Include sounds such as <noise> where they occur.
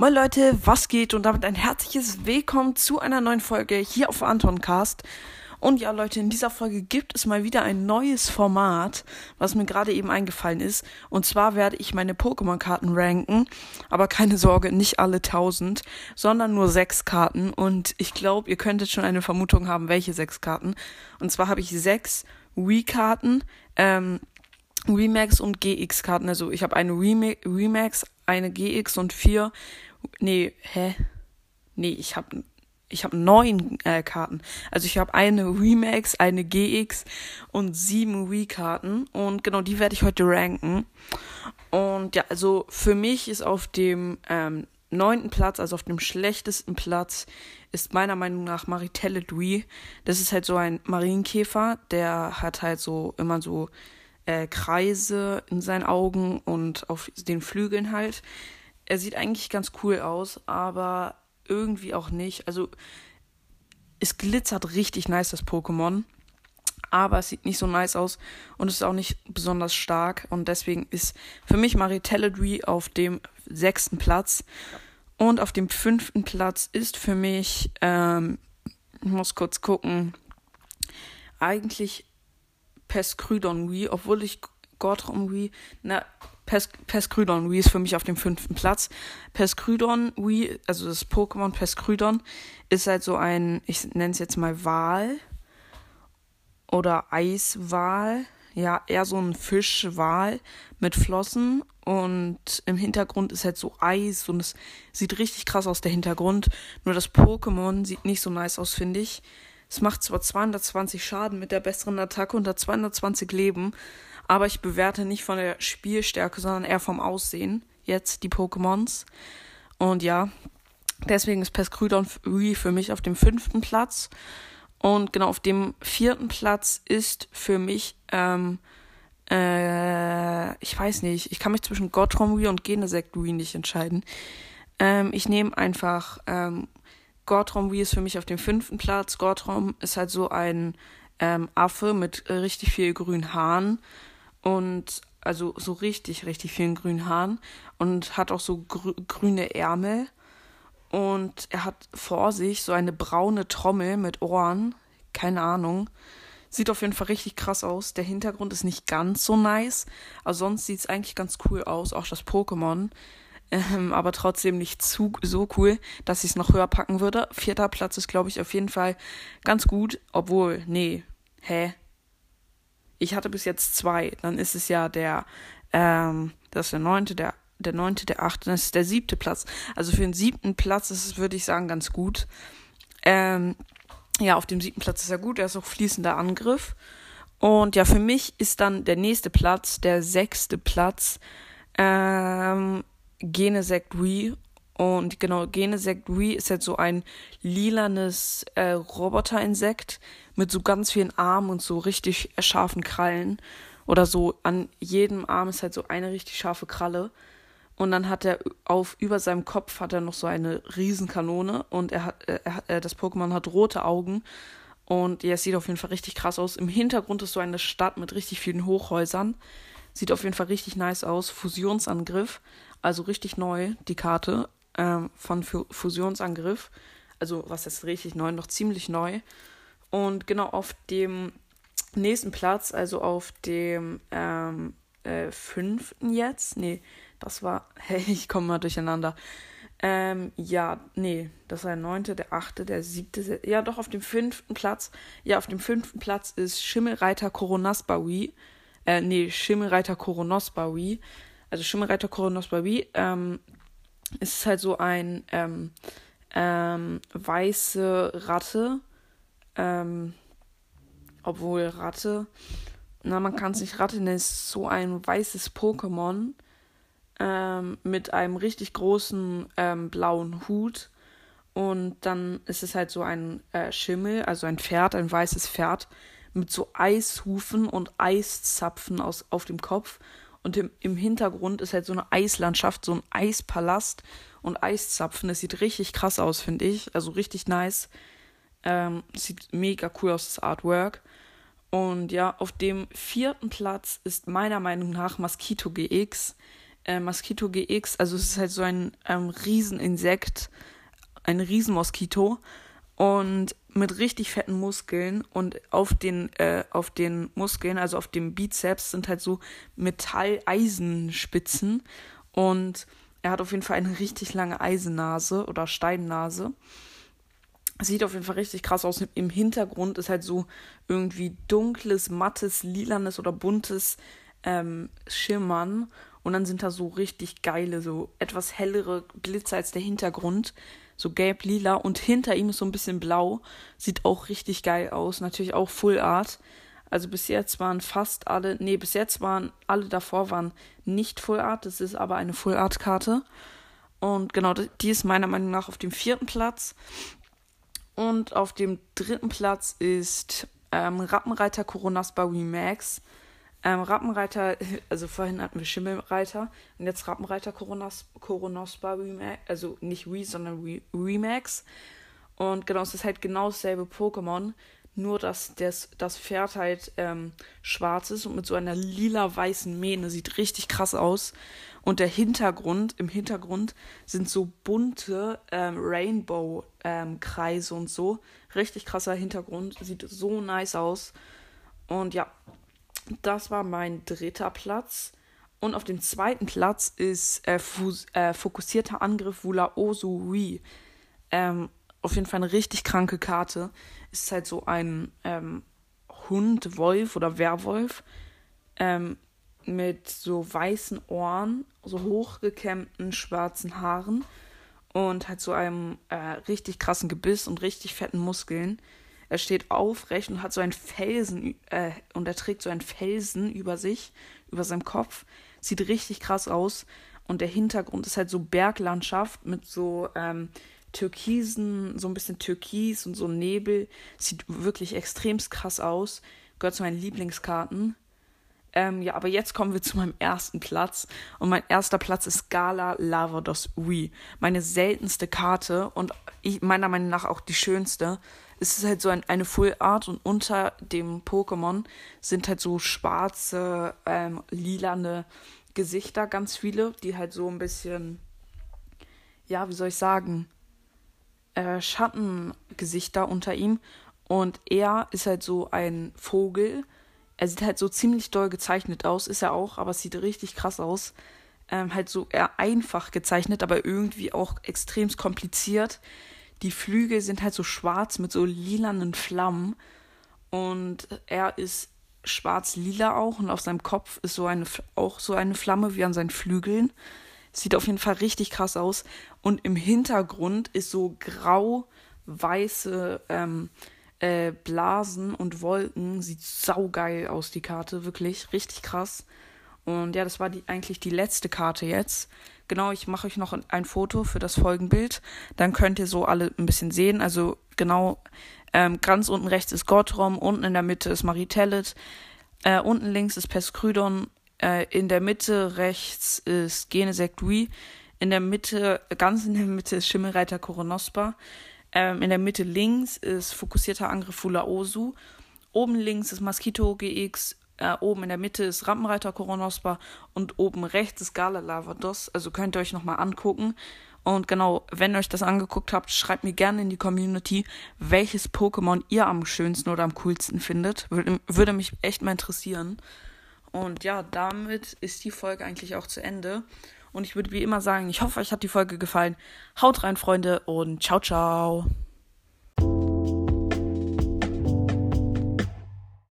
Moin Leute, was geht? Und damit ein herzliches Willkommen zu einer neuen Folge hier auf Antoncast. Und ja, Leute, in dieser Folge gibt es mal wieder ein neues Format, was mir gerade eben eingefallen ist. Und zwar werde ich meine Pokémon-Karten ranken. Aber keine Sorge, nicht alle 1000, sondern nur sechs Karten. Und ich glaube, ihr könntet schon eine Vermutung haben, welche sechs Karten. Und zwar habe ich sechs Wii-Karten, ähm, Remax und GX-Karten. Also ich habe eine Remax, eine GX und vier Nee, hä? Nee, ich habe ich habe neun äh, Karten. Also ich habe eine Remax, eine GX und sieben Wii-Karten. Und genau, die werde ich heute ranken. Und ja, also für mich ist auf dem ähm, neunten Platz, also auf dem schlechtesten Platz, ist meiner Meinung nach Maritelle Dui. Das ist halt so ein Marienkäfer, der hat halt so immer so äh, Kreise in seinen Augen und auf den Flügeln halt er sieht eigentlich ganz cool aus, aber irgendwie auch nicht. Also es glitzert richtig nice, das Pokémon. Aber es sieht nicht so nice aus und es ist auch nicht besonders stark. Und deswegen ist für mich Maritelladry auf dem sechsten Platz. Und auf dem fünften Platz ist für mich, ähm, ich muss kurz gucken, eigentlich Peskrydon Wii, obwohl ich Gordron Wii, na, Pes Peskrydon Wii ist für mich auf dem fünften Platz. Peskrydon Wii, also das Pokémon Peskrydon, ist halt so ein, ich nenne es jetzt mal Wal oder Eiswal. Ja, eher so ein Fischwal mit Flossen und im Hintergrund ist halt so Eis und es sieht richtig krass aus, der Hintergrund. Nur das Pokémon sieht nicht so nice aus, finde ich. Es macht zwar 220 Schaden mit der besseren Attacke und hat 220 Leben, aber ich bewerte nicht von der Spielstärke, sondern eher vom Aussehen. Jetzt die Pokémons. Und ja, deswegen ist Peskrydon für mich auf dem fünften Platz. Und genau auf dem vierten Platz ist für mich, ähm, äh, ich weiß nicht, ich kann mich zwischen Gottrom und Genesect nicht entscheiden. Ähm, ich nehme einfach, ähm, Gottrom ist für mich auf dem fünften Platz. Gottrom ist halt so ein ähm, Affe mit äh, richtig viel grünen Haaren und also so richtig, richtig vielen grünen Haaren und hat auch so grü grüne Ärmel. Und er hat vor sich so eine braune Trommel mit Ohren. Keine Ahnung. Sieht auf jeden Fall richtig krass aus. Der Hintergrund ist nicht ganz so nice. Aber sonst sieht es eigentlich ganz cool aus. Auch das Pokémon. Ähm, aber trotzdem nicht zu, so cool, dass ich es noch höher packen würde. Vierter Platz ist, glaube ich, auf jeden Fall ganz gut. Obwohl, nee. Hä? Ich hatte bis jetzt zwei, dann ist es ja der, ähm, das ist der neunte, der, der neunte, der achte, das ist der siebte Platz. Also für den siebten Platz ist es, würde ich sagen, ganz gut. Ähm, ja, auf dem siebten Platz ist er gut, er ist auch fließender Angriff. Und ja, für mich ist dann der nächste Platz, der sechste Platz, ähm, Genesect Wii. Und genau, Genesect Wii ist jetzt so ein lilanes äh, Roboterinsekt mit so ganz vielen Armen und so richtig scharfen Krallen. Oder so an jedem Arm ist halt so eine richtig scharfe Kralle. Und dann hat er auf über seinem Kopf hat er noch so eine Riesenkanone und er hat, er hat äh, das Pokémon hat rote Augen und ja, es sieht auf jeden Fall richtig krass aus. Im Hintergrund ist so eine Stadt mit richtig vielen Hochhäusern. Sieht auf jeden Fall richtig nice aus. Fusionsangriff, also richtig neu die Karte ähm, von Fusionsangriff. Also was ist richtig neu, noch ziemlich neu. Und genau auf dem nächsten Platz, also auf dem ähm, äh, fünften jetzt, nee, das war, <laughs> hey, ich komme mal durcheinander. Ähm, ja, nee, das war der neunte, der achte, der siebte, ja doch, auf dem fünften Platz, ja, auf dem fünften Platz ist Schimmelreiter Koronasbawi, äh, nee, Schimmelreiter Koronosbawi, also Schimmelreiter Koronosbawi, ähm, ist halt so ein, ähm, ähm, weiße Ratte, ähm, obwohl Ratte, na, man kann es nicht Ratte nennen, ist so ein weißes Pokémon ähm, mit einem richtig großen ähm, blauen Hut. Und dann ist es halt so ein äh, Schimmel, also ein Pferd, ein weißes Pferd mit so Eishufen und Eiszapfen aus, auf dem Kopf. Und im, im Hintergrund ist halt so eine Eislandschaft, so ein Eispalast und Eiszapfen. Das sieht richtig krass aus, finde ich. Also richtig nice. Ähm, sieht mega cool aus, das Artwork. Und ja, auf dem vierten Platz ist meiner Meinung nach Mosquito GX. äh, Mosquito GX. Also es ist halt so ein ähm, Rieseninsekt, ein Riesenmoskito und mit richtig fetten Muskeln und auf den äh, auf den Muskeln, also auf dem Bizeps sind halt so Metall-Eisenspitzen und er hat auf jeden Fall eine richtig lange Eisennase oder Steinnase. Sieht auf jeden Fall richtig krass aus. Im Hintergrund ist halt so irgendwie dunkles, mattes, lilanes oder buntes ähm, Schimmern. Und dann sind da so richtig geile, so etwas hellere Glitzer als der Hintergrund. So gelb-lila. Und hinter ihm ist so ein bisschen blau. Sieht auch richtig geil aus. Natürlich auch Full Art. Also bis jetzt waren fast alle, nee, bis jetzt waren alle davor waren nicht Full Art, das ist aber eine Full Art Karte. Und genau, die ist meiner Meinung nach auf dem vierten Platz. Und auf dem dritten Platz ist ähm, Rappenreiter Coronaspa Remax. Ähm, Rappenreiter, <laughs> also vorhin hatten wir Schimmelreiter und jetzt Rappenreiter Coronas, Coronospa Remax, also nicht Re, sondern Re, Remax. Und genau, es ist halt genau dasselbe Pokémon, nur dass das, das Pferd halt ähm, schwarz ist und mit so einer lila-weißen Mähne. Sieht richtig krass aus. Und der Hintergrund, im Hintergrund sind so bunte ähm, Rainbow-Kreise ähm, und so. Richtig krasser Hintergrund. Sieht so nice aus. Und ja, das war mein dritter Platz. Und auf dem zweiten Platz ist äh, äh, fokussierter Angriff Wula Osui. Ähm, auf jeden Fall eine richtig kranke Karte. Ist halt so ein ähm, Hund, Wolf oder Werwolf ähm, mit so weißen Ohren, so hochgekämmten schwarzen Haaren und halt so einem äh, richtig krassen Gebiss und richtig fetten Muskeln. Er steht aufrecht und hat so einen Felsen äh, und er trägt so einen Felsen über sich, über seinem Kopf. Sieht richtig krass aus. Und der Hintergrund ist halt so Berglandschaft mit so ähm, Türkisen, so ein bisschen Türkis und so Nebel. Sieht wirklich extrem krass aus. Gehört zu meinen Lieblingskarten. Ähm, ja, aber jetzt kommen wir zu meinem ersten Platz. Und mein erster Platz ist Gala Lavados Ui. Meine seltenste Karte und ich, meiner Meinung nach auch die schönste. Es ist halt so ein, eine Full Art und unter dem Pokémon sind halt so schwarze, ähm, lilane Gesichter, ganz viele, die halt so ein bisschen, ja, wie soll ich sagen, äh, Schattengesichter unter ihm. Und er ist halt so ein Vogel. Er sieht halt so ziemlich doll gezeichnet aus, ist er auch, aber es sieht richtig krass aus. Ähm, halt so eher einfach gezeichnet, aber irgendwie auch extrem kompliziert. Die Flügel sind halt so schwarz mit so lilanen Flammen. Und er ist schwarz-lila auch und auf seinem Kopf ist so eine auch so eine Flamme wie an seinen Flügeln. Sieht auf jeden Fall richtig krass aus. Und im Hintergrund ist so grau-weiße ähm, äh, Blasen und Wolken. Sieht saugeil aus, die Karte. Wirklich richtig krass. Und ja, das war die, eigentlich die letzte Karte jetzt. Genau, ich mache euch noch ein Foto für das Folgenbild. Dann könnt ihr so alle ein bisschen sehen. Also genau, ähm, ganz unten rechts ist Gottrom, unten in der Mitte ist Maritellet, äh, unten links ist Peskrydon äh, in der Mitte rechts ist Genesect. In der Mitte, ganz in der Mitte ist Schimmelreiter Koronospa. Ähm, in der Mitte links ist fokussierter Angriff Fula Osu. Oben links ist Mosquito GX. Äh, oben in der Mitte ist Rampenreiter Koronospa. Und oben rechts ist Gala Lavados. Also könnt ihr euch nochmal angucken. Und genau, wenn ihr euch das angeguckt habt, schreibt mir gerne in die Community, welches Pokémon ihr am schönsten oder am coolsten findet. Würde, würde mich echt mal interessieren. Und ja, damit ist die Folge eigentlich auch zu Ende. Und ich würde wie immer sagen, ich hoffe, euch hat die Folge gefallen. Haut rein, Freunde, und ciao, ciao.